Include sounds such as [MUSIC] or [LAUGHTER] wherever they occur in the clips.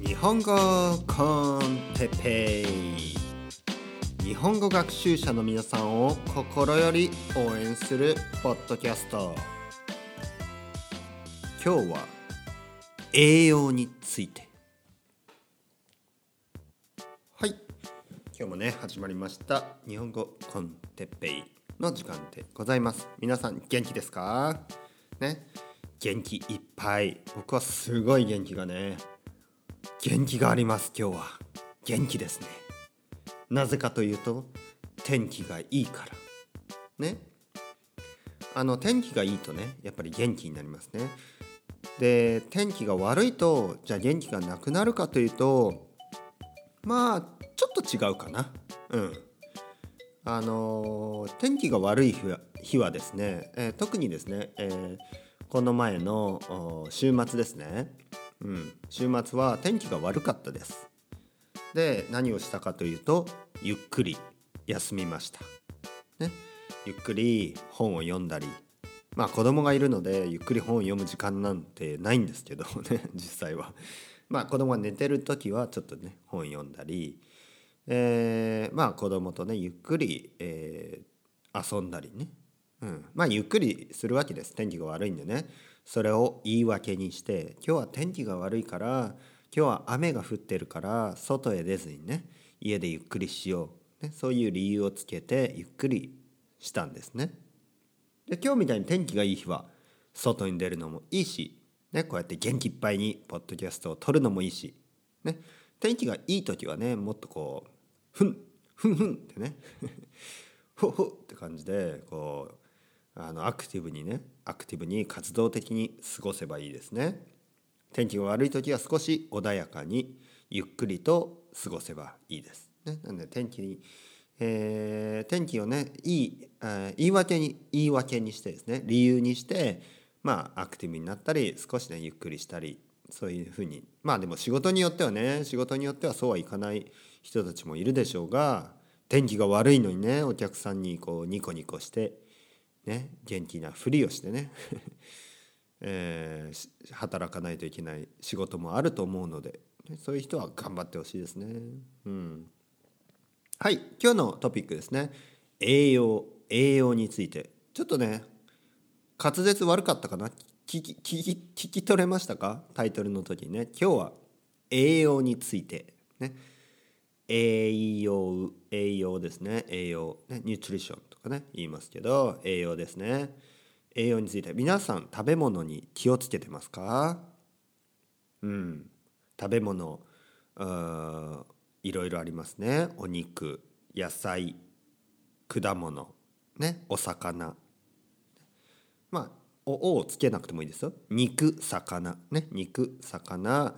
日本語コンテペイ。日本語学習者の皆さんを心より応援するポッドキャスト。今日は栄養について。はい。今日もね始まりました。日本語コンテペイの時間でございます。皆さん元気ですか？ね。元気いっぱい。僕はすごい元気がね元気があります今日は。元気ですね。なぜかというと天気がいいから。ね。あの天気がいいとねやっぱり元気になりますね。で天気が悪いとじゃあ元気がなくなるかというとまあちょっと違うかな。うん。あの天気が悪い日は日はですね、えー、特にですね、えー、この前の週末ですね、うん、週末は天気が悪かったです。で何をしたかというとゆっくり休みました、ね、ゆっくり本を読んだり。まあ子供がいるのでゆっくり本を読む時間なんてないんですけど [LAUGHS] ね実際は。まあ子供が寝てる時はちょっとね本読んだり。えー、まあ子供とねゆっくり、えー、遊んだりね、うん、まあゆっくりするわけです。天気が悪いんでね。それを言い訳にして今日は天気が悪いから今日は雨が降ってるから外へ出ずにね家でゆっくりしよう、ね、そういう理由をつけてゆっくりしたんですね。で今日みたいに天気がいい日は外に出るのもいいし、ね、こうやって元気いっぱいにポッドキャストを撮るのもいいし、ね、天気がいい時はねもっとこうふんふんふんってね [LAUGHS] ほほって感じでこうあのアクティブにねアクティブに活動的に過ごせばいいですね。天気が悪い時は少し穏やかにゆっくりと過ごせばいいです、ね、なので天気に、えー、天気をねいい、えー、言い訳に言い訳にしてですね理由にしてまあアクティブになったり少しねゆっくりしたりそういうふうに。まあでも仕事によってはね仕事によってはそうはいかない人たちもいるでしょうが天気が悪いのにねお客さんにこうニコニコしてね元気なふりをしてね [LAUGHS] えー、働かないといけない仕事もあると思うのでそういう人は頑張ってほしいですね。うん、はい今日のトピックですね。栄養栄養について。ちょっとね滑舌悪かったかな？聞き聞き聞き取れましたか？タイトルの時にね。今日は栄養について。ね。栄養栄養ですね。栄養ねニュートリションとかね言いますけど栄養ですね。栄養について皆さん食べ物に気をつけてますか？うん。食べ物いろいろありますね。お肉野菜果物ねお魚。まあおをつけなくてもいいですよ。肉魚。ね肉魚、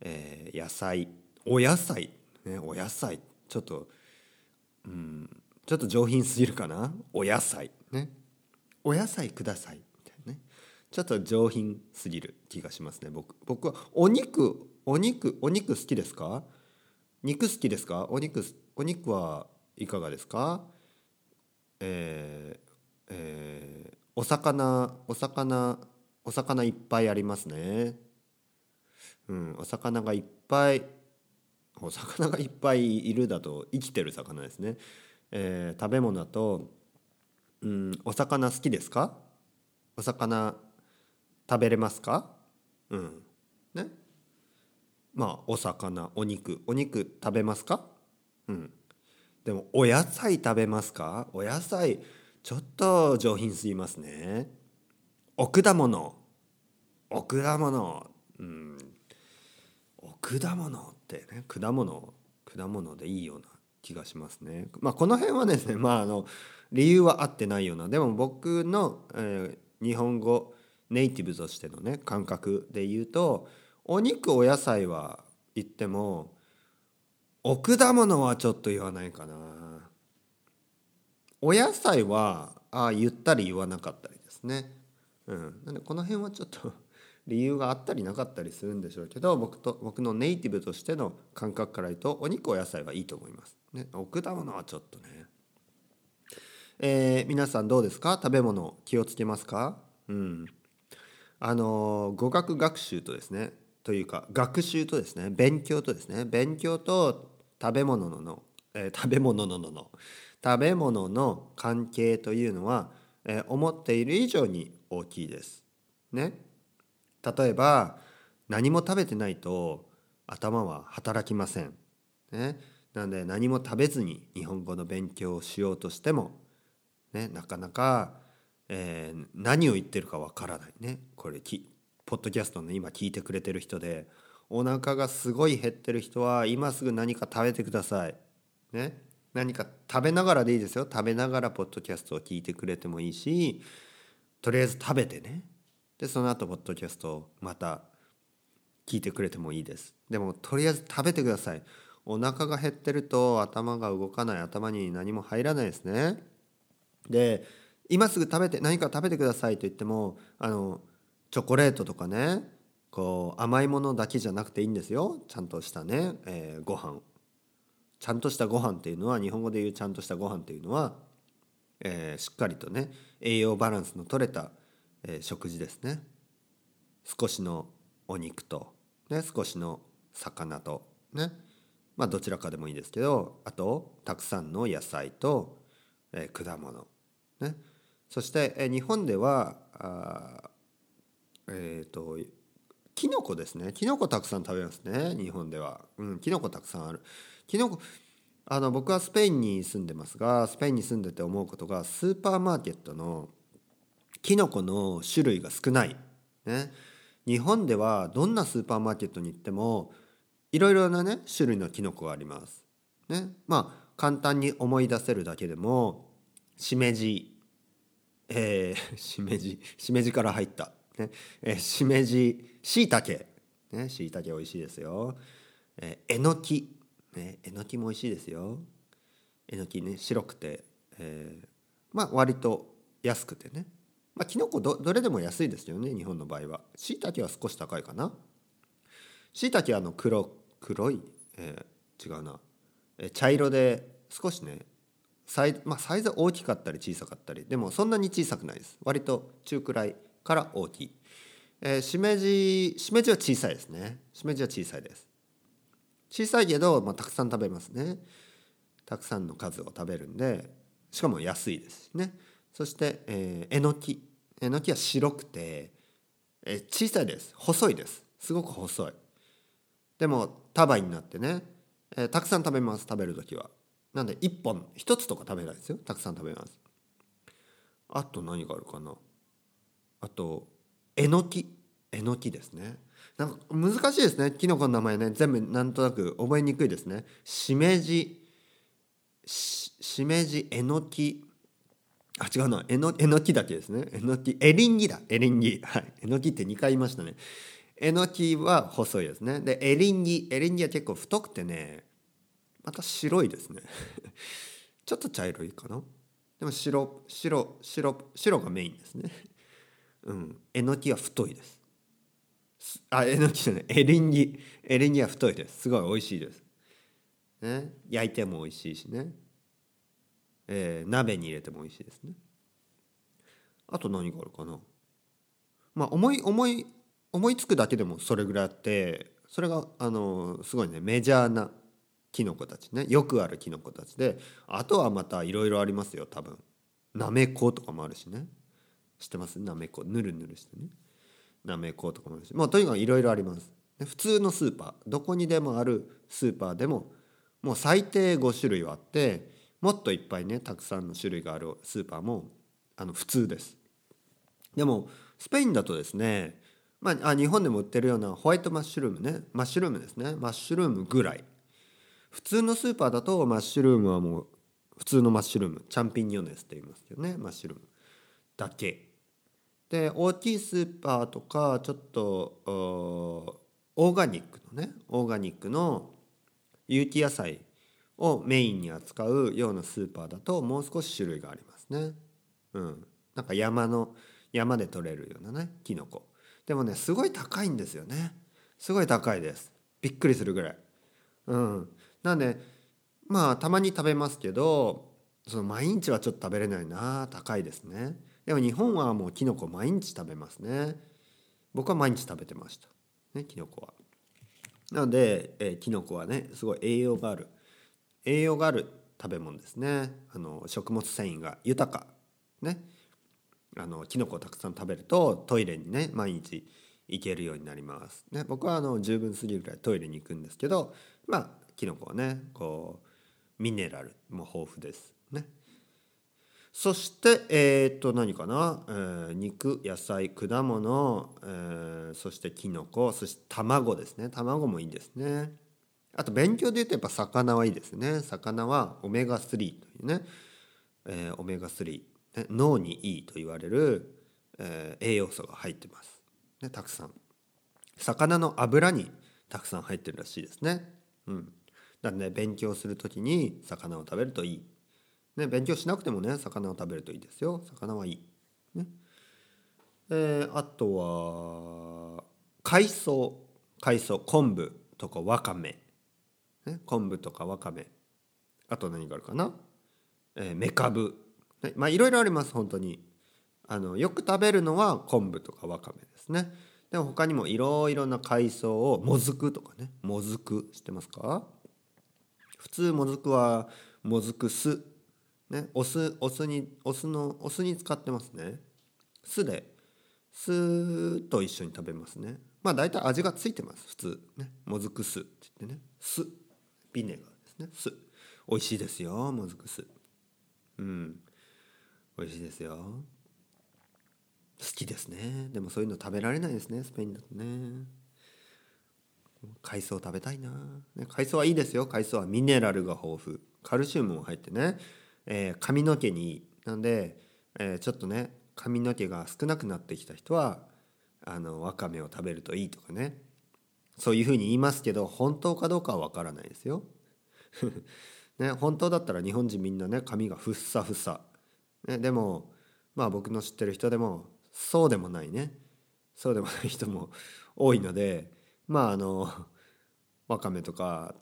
えー、野菜。お野菜。ね、お野菜ちょっとうんちょっと上品すぎるかな？お野菜。ね。お野菜ください。みたいなね。ちょっと上品すぎる気がしますね僕。僕はお肉お肉お肉好きですか？肉好きですか？お肉お肉はいかがですか？えー、えー、お魚お魚お魚いっぱいありますね。うんお魚がいっぱい。お魚がいっぱいいるだと生きてる魚ですね、えー、食べ物だとうんお魚好きですか？お魚食べれますか？うん。ね。まあお魚お肉。お肉食べますか？うん。でもお野菜食べますか？お野菜ちょっと上品すぎますね。お果物。お果物。うん。お果物ってね果物果物でいいような気がしますね。まあこの辺はですねまああの理由は合ってないようなでも僕の、えー、日本語ネイティブとしてのね感覚で言うとお肉お野菜は言ってもお果物はちょっと言わないかな。お野菜はあ言ったり言わなかったりですね。うん、なんでこの辺はちょっと理由があったりなかったりするんでしょうけど僕と僕のネイティブとしての感覚から言うとお肉お野菜はいいと思います。ね、お果物はちょっとね。えー、皆さんどうですか？食べ物気をつけますか？うん。あの語学学習とですねというか学習とですね勉強とですね勉強と食べ物のの、えー、食べ物ののの食べ物の関係というのは、えー、思っている以上に大きいです。ね。例えば何も食べてないと頭は働きません。ね。なので何も食べずに日本語の勉強をしようとしても、ね、なかなか、えー、何を言ってるかわからないね。これきポッドキャストの今聞いてくれてる人でお腹がすごい減ってる人は今すぐ何か食べてください。ね。何か食べながらでいいですよ。食べながらポッドキャストを聞いてくれてもいいしとりあえず食べてね。でその後ポッドキャストをまた聞いてくれてもいいです。でもとりあえず食べてください。お腹が減ってると頭が動かない頭に何も入らないですね。で今すぐ食べて何か食べてくださいと言ってもあのチョコレートとかねこう甘いものだけじゃなくていいんですよちゃんとしたね、えー、ご飯ちゃんとしたご飯っていうのは日本語で言うちゃんとしたご飯っていうのは、えー、しっかりとね栄養バランスの取れた、えー、食事ですね。少しのお肉と、ね、少しの魚とね。まあどちらかでもいいですけどあとたくさんの野菜と、えー、果物ね。そして、えー、日本ではあえっ、ー、とキノコですね。キノコたくさん食べますね日本では。うんキノコたくさんある。キノコあの僕はスペインに住んでますがスペインに住んでて思うことがスーパーマーケットのキノコの種類が少ない、ね、日本ではどんなスーパーマーケットに行ってもいろいろなね種類のキノコがあります。ね、まあ簡単に思い出せるだけでもしめじ。えー、[LAUGHS] しめじ。しめじから入った。ね。えー、しめじ。しいたけ。ね。しいたけ美味しいですよ。えー、えのき。ね。えのきも美味しいですよ。えのきね白くて、えー、まあ割と安くてね。まあきのこどどれでも安いですよね日本の場合は。しいたけは少し高いかな。しいたけはあの黒黒い、えー、違うな、えー、茶色で少しねサイ,、まあ、サイズ大きかったり小さかったり。でもそんなに小さくないです。割と中くらいから大きい、えー、しめじしめじは小さいですね。しめじは小さいです。小さいけど、まあ、たくさん食べますね。たくさんの数を食べるんでしかも安いですしね。そして、えー、えのき。えのきは白くて、え、小さいです。細いです。すごく細い。でも束になってね、え、たくさん食べます食べる時は。なんで1本1つとか食べないですよ。たくさん食べます。あと何があるかな。あとえのき。えのきですね。なんか難しいですね。きのこの名前ね。全部なんとなく覚えにくいですね。しめじ。しめじえのき。あ違うな。えのえのきだけですね。えのき。エリンギだ。エリンギ。はい。えのきって2回言いましたね。えのきは細いですね。でエリンギ。エリンギは結構太くてねまた白いですね。[LAUGHS] ちょっと茶色いかな。でも白白白白がメインですね。うん、えのきは太いですあえのきじゃない。エリンギ。エリンギは太いです。すごい美味しいです、ね、焼いても美味しいしね、えー、鍋に入れても美味しいですね。あと何があるかな。まあ思い思い思いつくだけでもそれぐらいあってそれがあのすごいねメジャーなキノコたちね。よくあるキノコたちであとはまたいろいろありますよ多分。なめことかもあるしね。知ってます？なめこぬるぬるしてね。なめことかもあるし。まあとにかくいろいろあります。普通のスーパー。どこにでもあるスーパーでももう最低5種類はあってもっといっぱいねたくさんの種類があるスーパーもあの普通です。でもスペインだとですねまあ、日本でも売ってるようなホワイトマッシュルームねマッシュルームですねマッシュルームぐらい。普通のスーパーだとマッシュルームはもう普通のマッシュルームチャンピニオネスって言いますけどねマッシュルーム。だけ。で大きいスーパーとかちょっとオーガニックのねオーガニックの有機野菜をメインに扱うようなスーパーだともう少し種類がありますね。うん、なんか山の山で採れるようなねキノコ。でもねすごい高いんですよね。すごい高いです。びっくりするぐらい。うん。なんでまあたまに食べますけどその毎日はちょっと食べれないな。高いですね。でも日本はもうきのこ毎日食べますね。僕は毎日食べてました。ねきのこは。なので、えー、きのこはねすごい栄養がある。栄養がある食べ物ですねあの食物繊維が豊かねあのきのこをたくさん食べるとトイレにね毎日行けるようになります。ね、僕はあの十分すぎるぐらいトイレに行くんですけどまあきのこはねこうミネラルも豊富です。ね、そしてえー、っと何かな、えー、肉野菜果物、えー、そしてきのこそして卵ですね卵もいいですね。あと勉強で言うとやっぱ魚はいいですね。魚はオメガ3というね、えー、オメガ3、ね、脳にいいと言われる、えー、栄養素が入ってます。ね、たくさん。魚の油にたくさん入ってるらしいですね。うん。なんで、ね、勉強する時に魚を食べるといい。ね、勉強しなくてもね魚を食べるといいですよ。魚はいい。ねえー、あとは海藻海藻昆布とかわかめね、昆布とかわかめ。あと何があるかな、えー、めかぶ、ね、まあいろいろあります本当に。あのよく食べるのは昆布とかわかめですね。でも他にもいろいろな海藻をもずくとかね。もずく知ってますか？普通もずくはもずく酢。ねお酢お酢にお酢のお酢に使ってますね。酢で。酢と一緒に食べますね。まあ大体味がついてます普通。ねもずく酢って言ってね。酢。ビネガーですね。酢。美味しいですよ。もずく酢。うん。美味しいですよ。好きですね。でもそういうの食べられないですね。スペインだとね。海藻食べたいな、ね、海藻はいいですよ。海藻はミネラルが豊富。カルシウムも入ってね、えー、髪の毛にいい。なんで、えー、ちょっとね髪の毛が少なくなってきた人はあのわかめを食べるといいとかね。そういうふうに言いますけど本当かどうかは分からないですよ。[LAUGHS] ね、本当だったら日本人みんなね髪がふっさふさ、ね、でもまあ僕の知ってる人でもそうでもないねそうでもない人も [LAUGHS] 多いのでまああのわかめとか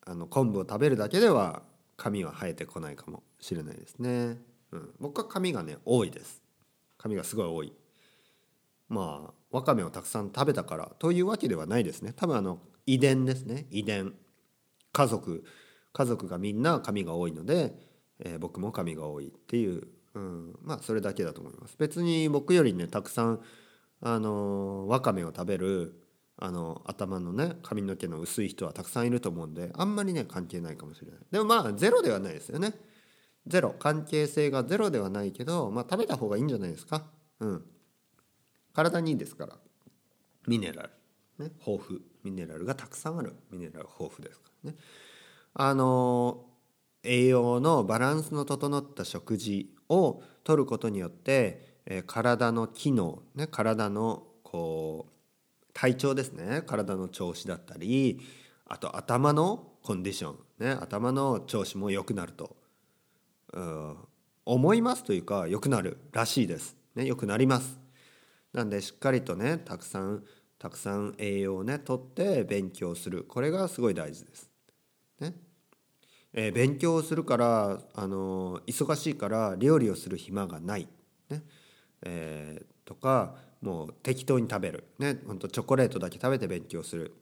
あの昆布を食べるだけでは髪は生えてこないかもしれないですね。うん、僕は髪がね多いです。髪がすごい多い。まあわかめをたくさん食べたからというわけではないですね。多分あの遺伝ですね。遺伝。家族。家族がみんな髪が多いので、えー、僕も髪が多いっていう、うん、まあそれだけだと思います。別に僕よりねたくさんあのわかめを食べるあの頭のね髪の毛の薄い人はたくさんいると思うんであんまりね関係ないかもしれない。でもまあゼロではないですよね。ゼロ。関係性がゼロではないけどまあ食べた方がいいんじゃないですか。うん。体にいいですから。ミネラル、ね、豊富。ミネラルがたくさんある。ミネラル豊富ですからね。あの栄養のバランスの整った食事をとることによって、え、体の機能、ね、体のこう体調ですね。体の調子だったりあと頭のコンディション、ね、頭の調子も良くなると。思いますというか良くなるらしいです。ね、良くなります。なんでしっかりとねたくさんたくさん栄養をねとって勉強する。これがすごい大事です。ね。えー、勉強するからあの忙しいから料理をする暇がない、ね。えー、とかもう適当に食べる、ね、ほんとチョコレートだけ食べて勉強する。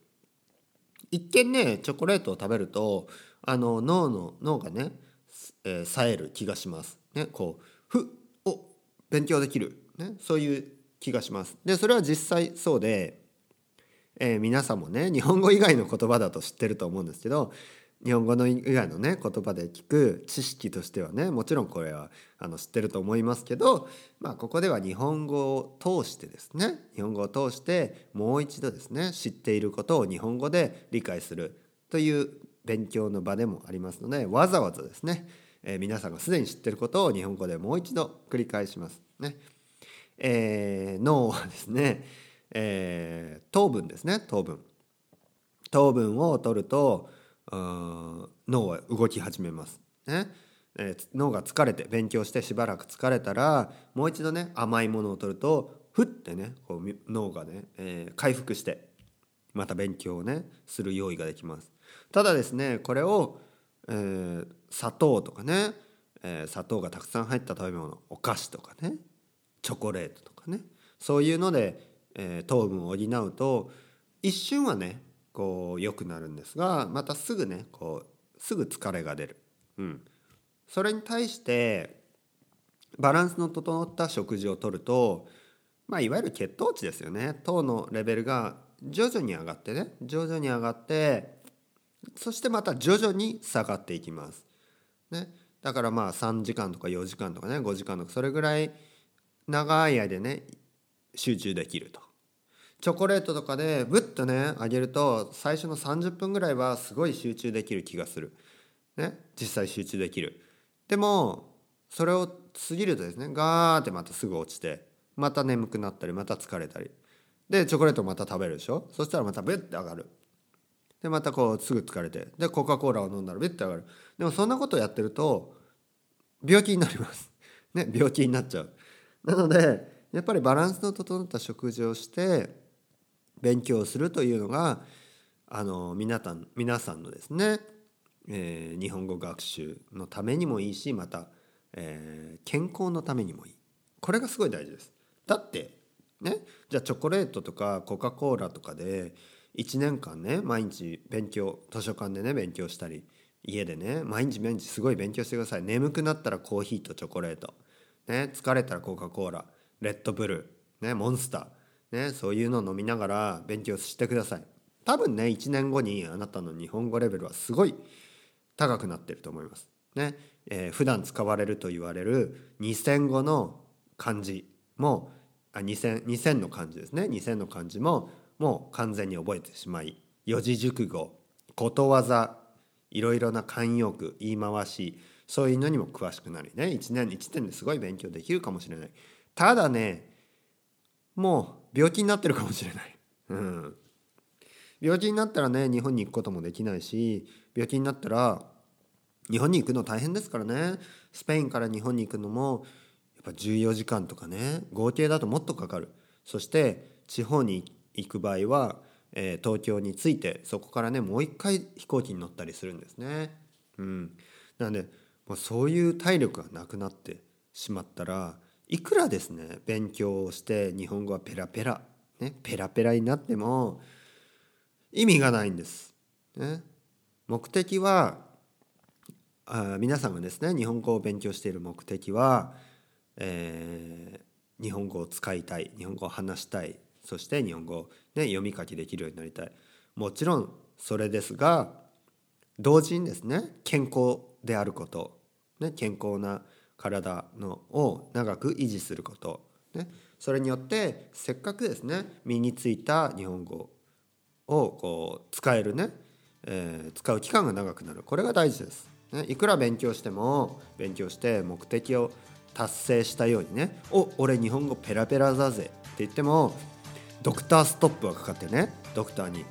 一見ねチョコレートを食べるとあの脳の脳がね、えー、冴える気がします。ね、こうふお勉強できる、ね、そういう気がします。でそれは実際そうで、えー、皆さんもね日本語以外の言葉だと知ってると思うんですけど日本語の以外のね言葉で聞く知識としてはねもちろんこれはあの知ってると思いますけど、まあ、ここでは日本語を通してですね日本語を通してもう一度ですね知っていることを日本語で理解するという勉強の場でもありますのでわざわざですね、えー、皆さんがすでに知ってることを日本語でもう一度繰り返しますね。えー、脳はですね、えー、糖分ですね糖分。糖分を取ると脳は動き始めます、ね。えー、脳が疲れて勉強してしばらく疲れたらもう一度ね甘いものを取るとふってねこう脳がね、えー、回復してまた勉強をねする用意ができます。ただですねこれを、えー、砂糖とかね、えー、砂糖がたくさん入った食べ物お菓子とかねチョコレートとかね。そういうので、えー、糖分を補うと一瞬はねこう良くなるんですがまたすぐねこうすぐ疲れが出る、うん、それに対してバランスの整った食事をとると、まあ、いわゆる血糖値ですよね。糖のレベルが徐々に上がってね徐々に上がってそしてまた徐々に下がっていきます。ね、だからまあ3時間とか4時間とかね5時間とかそれぐらい長い間ね集中できると。チョコレートとかでブッとねあげると最初の30分ぐらいはすごい集中できる気がする。ね実際集中できる。でもそれを過ぎるとですねガーってまたすぐ落ちてまた眠くなったりまた疲れたりでチョコレートまた食べるでしょ？そしたらまたブッて上がるでまたこうすぐ疲れてでコカ・コーラを飲んだらビッて上がるでもそんなことをやってると病気になりますね病気になっちゃうなのでやっぱりバランスの整った食事をして勉強するというのがあの皆さん皆さんのですね、えー、日本語学習のためにもいいしまた、えー、健康のためにもいい。これがすごい大事です。だってねじゃあチョコレートとかコカ・コーラとかで1年間ね毎日勉強図書館でね勉強したり家でね毎日毎日すごい勉強してください。眠くなったらコーヒーとチョコレート、ね、疲れたらコカ・コーラレッドブルー、ね、モンスター、ね、そういうのを飲みながら勉強してください多分ね1年後にあなたの日本語レベルはすごい高くなってると思います。ねえー、普段使われると言われる2000語の漢字もあ 2000, 2000の漢字ですね2000の漢字ももう完全に覚えてしまい四字熟語ことわざいろいろな慣用句言い回しそういうのにも詳しくなりね1年1年ですごい勉強できるかもしれない。ただねもう病気になってるかもしれない、うん、病気になったらね日本に行くこともできないし病気になったら日本に行くの大変ですからね。スペインから日本に行くのもやっぱ14時間とかね合計だともっとかかる。そして地方に行く場合は、えー、東京に着いてそこからねもう一回飛行機に乗ったりするんですね。うん、なのでもうそういう体力がなくなってしまったらいくらですね勉強をして日本語はペラペラ、ね、ペラペラになっても意味がないんです。ね、目的はあ皆さんがですね日本語を勉強している目的は、えー、日本語を使いたい日本語を話したいそして日本語を、ね、読み書きできるようになりたいもちろんそれですが同時にですね健康であること、ね、健康な体のを長く維持すること、ね、それによってせっかくですね身についた日本語をこう使えるね、えー、使う期間が長くなる。これが大事です。ね、いくら勉強しても勉強して目的を達成したようにね「お俺日本語ペラペラだぜ」って言ってもドクターストップがかかってねドクターに。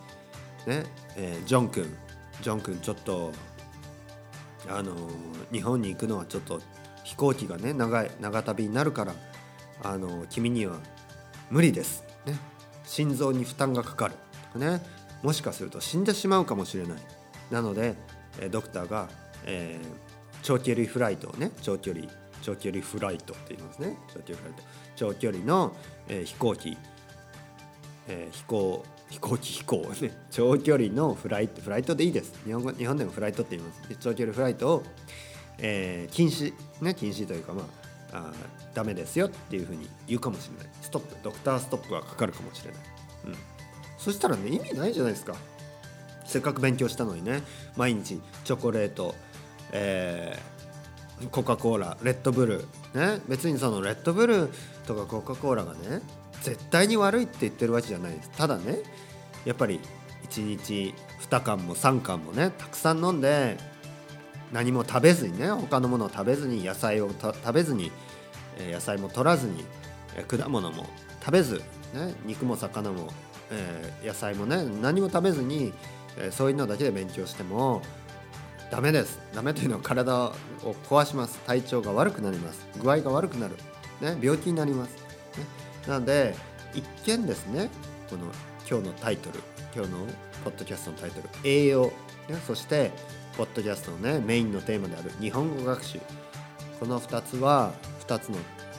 ね、えー、ジョン君ジョン君ちょっとあの日本に行くのはちょっと飛行機がね長い長旅になるからあの君には無理です、ね、心臓に負担がかかる。とかね。もしかすると死んでしまうかもしれない。なのでドクターが、えー、長距離フライトをね長距離長距離フライトって言いますね。長距離フライト。長距離の、えー、飛行機えー、飛行飛行機飛行ね。長距離のフライトフライトでいいです。日本語日本でもフライトって言います長距離フライトを、えー、禁止ね禁止というかまああダメですよっていうふうに言うかもしれない。ストップドクターストップがかかるかもしれない、うん、そしたらね意味ないじゃないですか。せっかく勉強したのにね。毎日チョコレート、えー、コカ・コーラレッドブル。ーね。別にそのレッドブルーとかコカ・コーラがね絶対に悪いって言ってるわけじゃないです。ただねやっぱり1日2缶も3缶もねたくさん飲んで何も食べずにね他のものを食べずに野菜を食べずに野菜も取らずに果物も食べず、ね、肉も魚も、えー、野菜もね何も食べずに、えー、そういうのだけで勉強してもダメです。ダメというのは体を壊します。体調が悪くなります。具合が悪くなる、ね、病気になります、ね、なので一見ですねこの今日のタイトル今日のポッドキャストのタイトル栄養、ね、そしてポッドキャストのねメインのテーマである日本語学習。この2つは2つの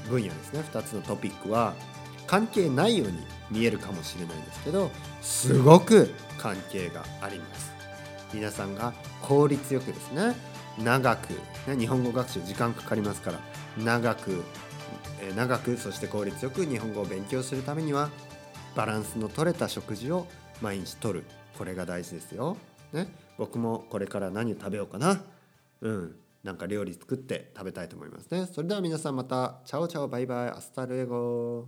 分野ですね。2つのトピックは関係ないように見えるかもしれないんですけどすごく関係があります。皆さんが効率よくですね長く、日本語学習時間かかりますから長く、長くそして効率よく日本語を勉強するためにはバランスの取れた食事を毎日とるこれが大事ですよ。ね、僕もこれから何を食べようかな。うん、なんか料理作って食べたいと思いますね。それでは皆さんまたチャオチャオバイバイ Hasta luego